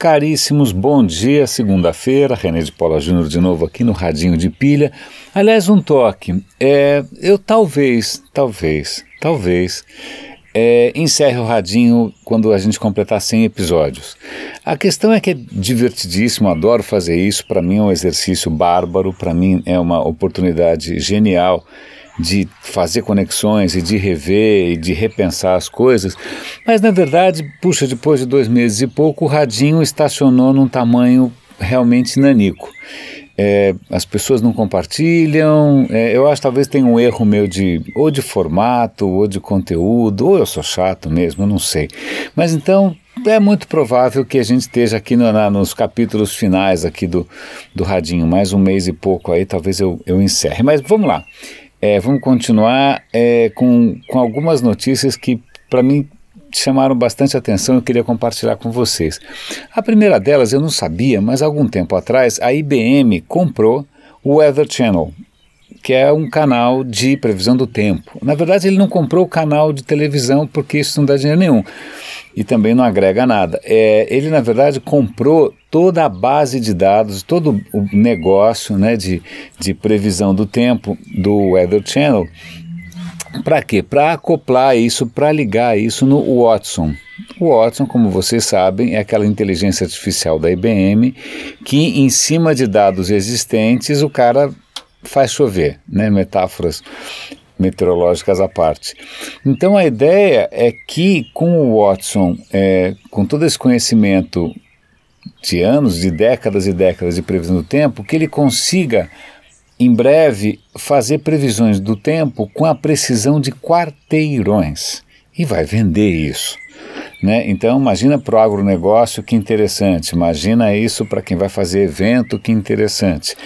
caríssimos, bom dia, segunda-feira, René de Paula Júnior de novo aqui no Radinho de Pilha. Aliás, um toque, é, eu talvez, talvez, talvez é, encerre o Radinho quando a gente completar 100 episódios. A questão é que é divertidíssimo, adoro fazer isso, para mim é um exercício bárbaro, para mim é uma oportunidade genial de fazer conexões e de rever e de repensar as coisas, mas na verdade, puxa, depois de dois meses e pouco, o radinho estacionou num tamanho realmente nanico. É, as pessoas não compartilham, é, eu acho que talvez tenha um erro meu de ou de formato, ou de conteúdo, ou eu sou chato mesmo, não sei. Mas então é muito provável que a gente esteja aqui no, na, nos capítulos finais aqui do, do Radinho, mais um mês e pouco aí, talvez eu, eu encerre. Mas vamos lá. É, vamos continuar é, com, com algumas notícias que, para mim, chamaram bastante atenção e eu queria compartilhar com vocês. A primeira delas eu não sabia, mas algum tempo atrás a IBM comprou o Weather Channel, que é um canal de previsão do tempo. Na verdade, ele não comprou o canal de televisão porque isso não dá dinheiro nenhum e também não agrega nada. É, ele, na verdade, comprou toda a base de dados, todo o negócio né, de, de previsão do tempo do Weather Channel. Para quê? Para acoplar isso, para ligar isso no Watson. O Watson, como vocês sabem, é aquela inteligência artificial da IBM que, em cima de dados existentes, o cara faz chover, né? metáforas meteorológicas à parte. Então a ideia é que com o Watson, é, com todo esse conhecimento de anos, de décadas e décadas de previsão do tempo, que ele consiga em breve fazer previsões do tempo com a precisão de quarteirões e vai vender isso. Né? Então, imagina para o agronegócio que interessante, imagina isso para quem vai fazer evento que interessante.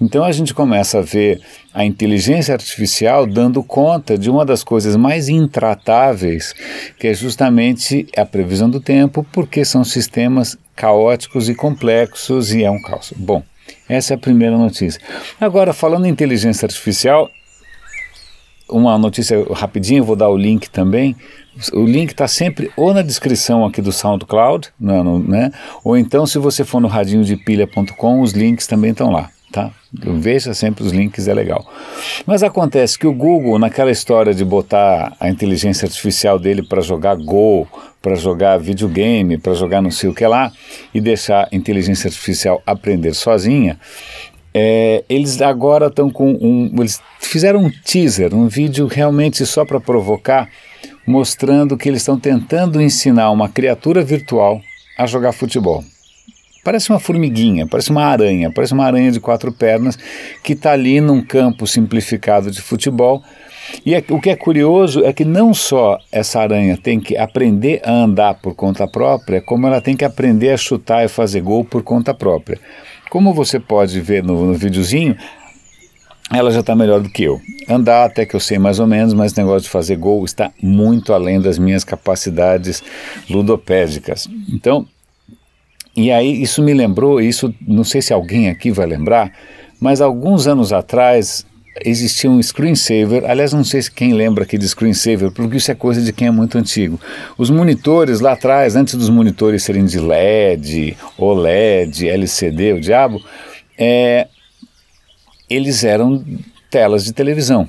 Então, a gente começa a ver a inteligência artificial dando conta de uma das coisas mais intratáveis, que é justamente a previsão do tempo, porque são sistemas caóticos e complexos e é um caos. Bom, essa é a primeira notícia. Agora, falando em inteligência artificial, uma notícia rapidinho, vou dar o link também. O link está sempre ou na descrição aqui do SoundCloud, no, no, né? ou então se você for no radinhodepilha.com, os links também estão lá. Tá? Veja sempre os links, é legal. Mas acontece que o Google, naquela história de botar a inteligência artificial dele para jogar Go, para jogar videogame, para jogar não sei o que lá, e deixar a inteligência artificial aprender sozinha, é, eles agora estão com um. Eles fizeram um teaser, um vídeo realmente só para provocar, mostrando que eles estão tentando ensinar uma criatura virtual a jogar futebol. Parece uma formiguinha, parece uma aranha, parece uma aranha de quatro pernas que está ali num campo simplificado de futebol. E é, o que é curioso é que não só essa aranha tem que aprender a andar por conta própria, como ela tem que aprender a chutar e fazer gol por conta própria. Como você pode ver no, no videozinho, ela já está melhor do que eu. Andar até que eu sei mais ou menos, mas o negócio de fazer gol está muito além das minhas capacidades ludopédicas. Então, e aí isso me lembrou, isso não sei se alguém aqui vai lembrar, mas alguns anos atrás existia um screensaver, aliás não sei se quem lembra aqui de screensaver, porque isso é coisa de quem é muito antigo. Os monitores lá atrás, antes dos monitores serem de LED, OLED, LCD, o diabo, é, eles eram telas de televisão.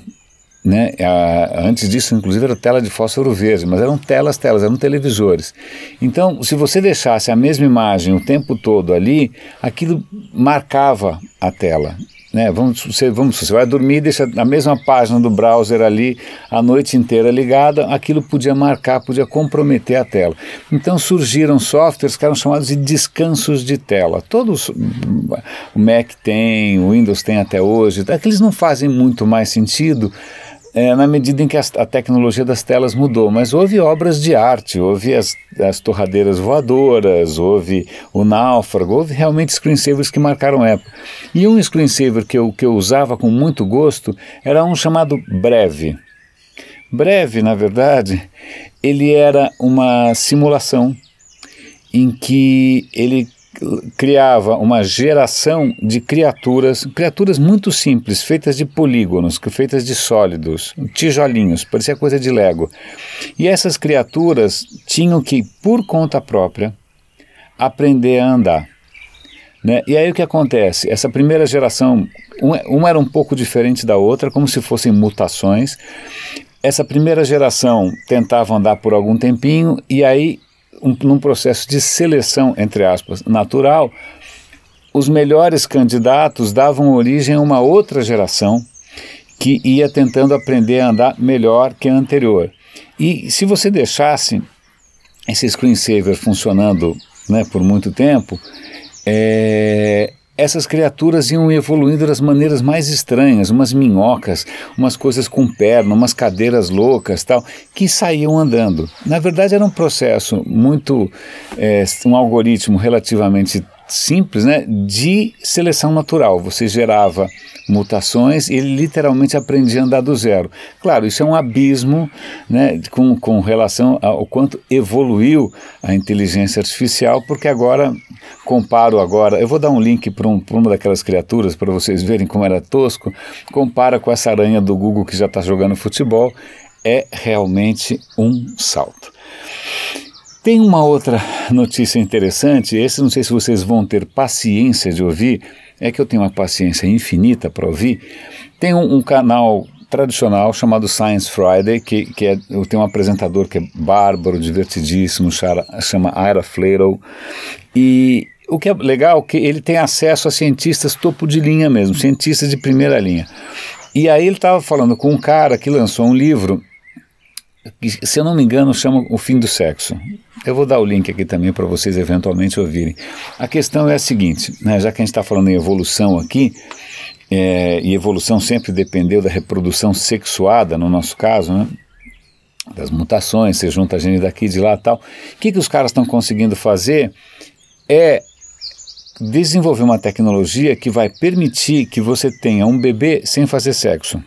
Né? A, antes disso, inclusive, era tela de fósforo verde, mas eram telas, telas, eram televisores. Então, se você deixasse a mesma imagem o tempo todo ali, aquilo marcava a tela. Né? Vamos, você, vamos, você vai dormir deixa a mesma página do browser ali a noite inteira ligada, aquilo podia marcar, podia comprometer a tela. Então surgiram softwares que eram chamados de descansos de tela. Todos o Mac tem, o Windows tem até hoje, aqueles não fazem muito mais sentido é, na medida em que a, a, tecnologia das telas mudou, mas houve obras de arte, houve as, as torradeiras voadoras, houve o náufrago, houve realmente screensavers que marcaram época. E um screensaver que eu, que eu usava com muito gosto era um chamado Breve. Breve, na verdade, ele era uma simulação em que ele criava uma geração de criaturas, criaturas muito simples, feitas de polígonos, feitas de sólidos, tijolinhos, parecia coisa de Lego. E essas criaturas tinham que, por conta própria, aprender a andar. Né? E aí o que acontece? Essa primeira geração, uma era um pouco diferente da outra, como se fossem mutações. Essa primeira geração tentava andar por algum tempinho e aí, um, num processo de seleção, entre aspas, natural, os melhores candidatos davam origem a uma outra geração que ia tentando aprender a andar melhor que a anterior. E se você deixasse esse screensaver funcionando né, por muito tempo, é, essas criaturas iam evoluindo das maneiras mais estranhas, umas minhocas, umas coisas com perna, umas cadeiras loucas, tal, que saíam andando. Na verdade, era um processo muito, é, um algoritmo relativamente simples, né, de seleção natural. Você gerava mutações e ele literalmente aprendia a andar do zero. Claro, isso é um abismo né, com, com relação ao quanto evoluiu a inteligência artificial, porque agora, comparo agora, eu vou dar um link para um, uma daquelas criaturas para vocês verem como era tosco, compara com essa aranha do Google que já está jogando futebol, é realmente um salto. Tem uma outra notícia interessante, esse não sei se vocês vão ter paciência de ouvir, é que eu tenho uma paciência infinita para ouvir. Tem um, um, canal tradicional chamado Science Friday, que, que é, tenho um apresentador que é bárbaro, divertidíssimo, chama, chama Ira Flato, e o que é legal é que ele tem acesso a cientistas topo de linha mesmo, cientistas de primeira linha. E aí ele estava falando com um cara que lançou um livro se eu não me engano, chama O Fim do Sexo. Eu vou dar o link aqui também para vocês eventualmente ouvirem. A questão é a seguinte, né, já que a gente está falando em evolução aqui, é, e evolução sempre dependeu da reprodução sexuada, no nosso caso, né, das mutações, você junta a gente daqui de lá tal. O que, que os caras estão conseguindo fazer é desenvolver uma tecnologia que vai permitir que você tenha um bebê sem fazer sexo.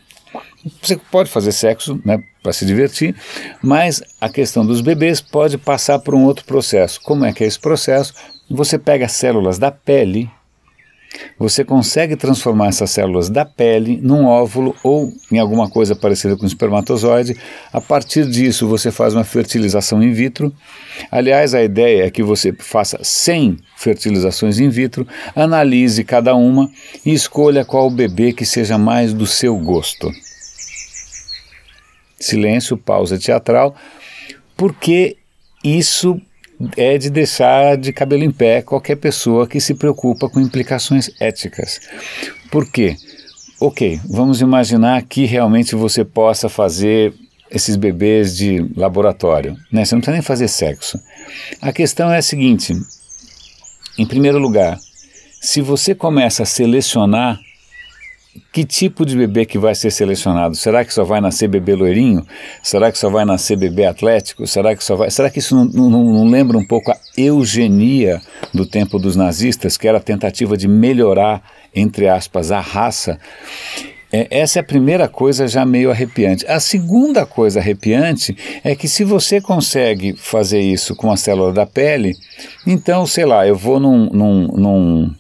Você pode fazer sexo né, para se divertir, mas a questão dos bebês pode passar por um outro processo. Como é que é esse processo? Você pega células da pele, você consegue transformar essas células da pele num óvulo ou em alguma coisa parecida com um espermatozoide. A partir disso, você faz uma fertilização in vitro. Aliás, a ideia é que você faça 100 fertilizações in vitro, analise cada uma e escolha qual bebê que seja mais do seu gosto silêncio, pausa teatral, porque isso é de deixar de cabelo em pé qualquer pessoa que se preocupa com implicações éticas. Por quê? Ok, vamos imaginar que realmente você possa fazer esses bebês de laboratório. Né? Você não precisa nem fazer sexo. A questão é a seguinte: em primeiro lugar, se você começa a selecionar que tipo de bebê que vai ser selecionado? Será que só vai nascer bebê loirinho? Será que só vai nascer bebê atlético? Será que só vai? Será que isso não, não, não lembra um pouco a eugenia do tempo dos nazistas, que era a tentativa de melhorar, entre aspas, a raça? É, essa é a primeira coisa já meio arrepiante. A segunda coisa arrepiante é que se você consegue fazer isso com a célula da pele, então, sei lá, eu vou num, num, num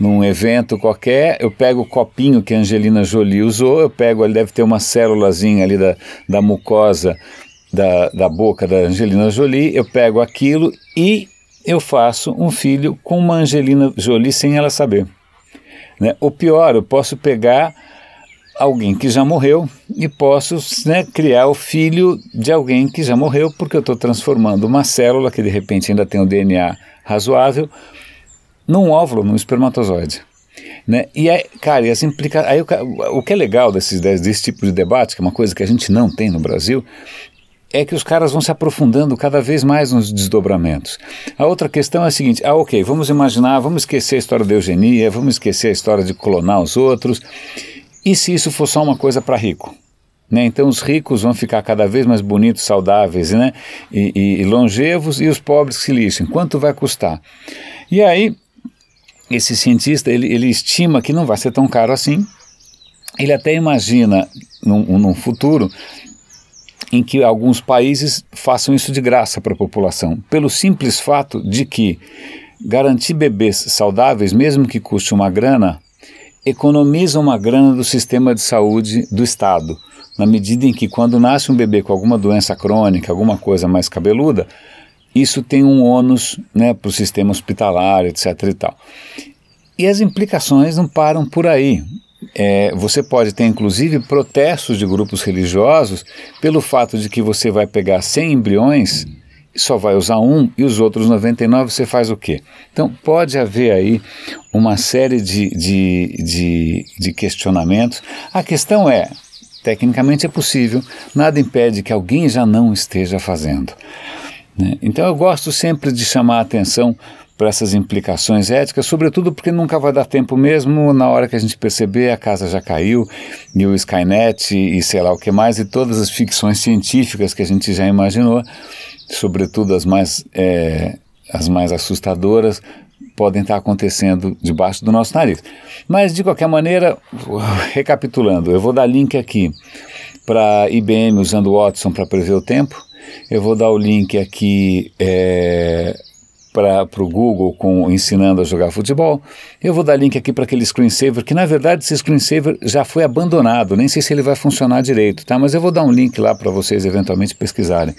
num evento qualquer, eu pego o copinho que a Angelina Jolie usou, eu pego, ele deve ter uma célulazinha ali da, da mucosa da, da boca da Angelina Jolie, eu pego aquilo e eu faço um filho com uma Angelina Jolie sem ela saber. Né? O pior, eu posso pegar alguém que já morreu e posso né, criar o filho de alguém que já morreu, porque eu estou transformando uma célula que de repente ainda tem um DNA razoável num óvulo, num espermatozoide. Né? E aí, cara, e as implica... aí, o, o que é legal desses, desse tipo de debate, que é uma coisa que a gente não tem no Brasil, é que os caras vão se aprofundando cada vez mais nos desdobramentos. A outra questão é a seguinte: ah, ok, vamos imaginar, vamos esquecer a história da eugenia, vamos esquecer a história de clonar os outros. E se isso for só uma coisa para rico? Né? Então os ricos vão ficar cada vez mais bonitos, saudáveis né? e, e, e longevos, e os pobres se lixem. Quanto vai custar? E aí esse cientista ele, ele estima que não vai ser tão caro assim. Ele até imagina num, num futuro em que alguns países façam isso de graça para a população, pelo simples fato de que garantir bebês saudáveis, mesmo que custe uma grana, economiza uma grana do sistema de saúde do Estado, na medida em que quando nasce um bebê com alguma doença crônica, alguma coisa mais cabeluda, isso tem um ônus né, para o sistema hospitalar, etc. e tal. E as implicações não param por aí. É, você pode ter inclusive protestos de grupos religiosos pelo fato de que você vai pegar 100 embriões só vai usar um e os outros 99 você faz o quê? Então pode haver aí uma série de, de, de, de questionamentos. A questão é, tecnicamente é possível, nada impede que alguém já não esteja fazendo. Né? Então eu gosto sempre de chamar a atenção para essas implicações éticas, sobretudo porque nunca vai dar tempo mesmo, na hora que a gente perceber a casa já caiu, e o Skynet e sei lá o que mais, e todas as ficções científicas que a gente já imaginou, sobretudo as mais, é, as mais assustadoras, podem estar acontecendo debaixo do nosso nariz. Mas, de qualquer maneira, recapitulando, eu vou dar link aqui para IBM usando o Watson para prever o tempo, eu vou dar o link aqui é, para o Google com ensinando a jogar futebol. Eu vou dar link aqui para aquele screensaver, que na verdade esse screensaver já foi abandonado, nem sei se ele vai funcionar direito, tá? Mas eu vou dar um link lá para vocês eventualmente pesquisarem.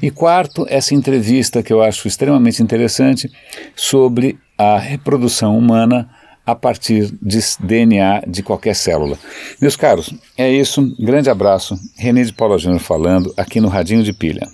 E quarto, essa entrevista que eu acho extremamente interessante sobre a reprodução humana a partir de DNA de qualquer célula. Meus caros, é isso. Grande abraço. René de Paula Júnior falando aqui no Radinho de Pilha.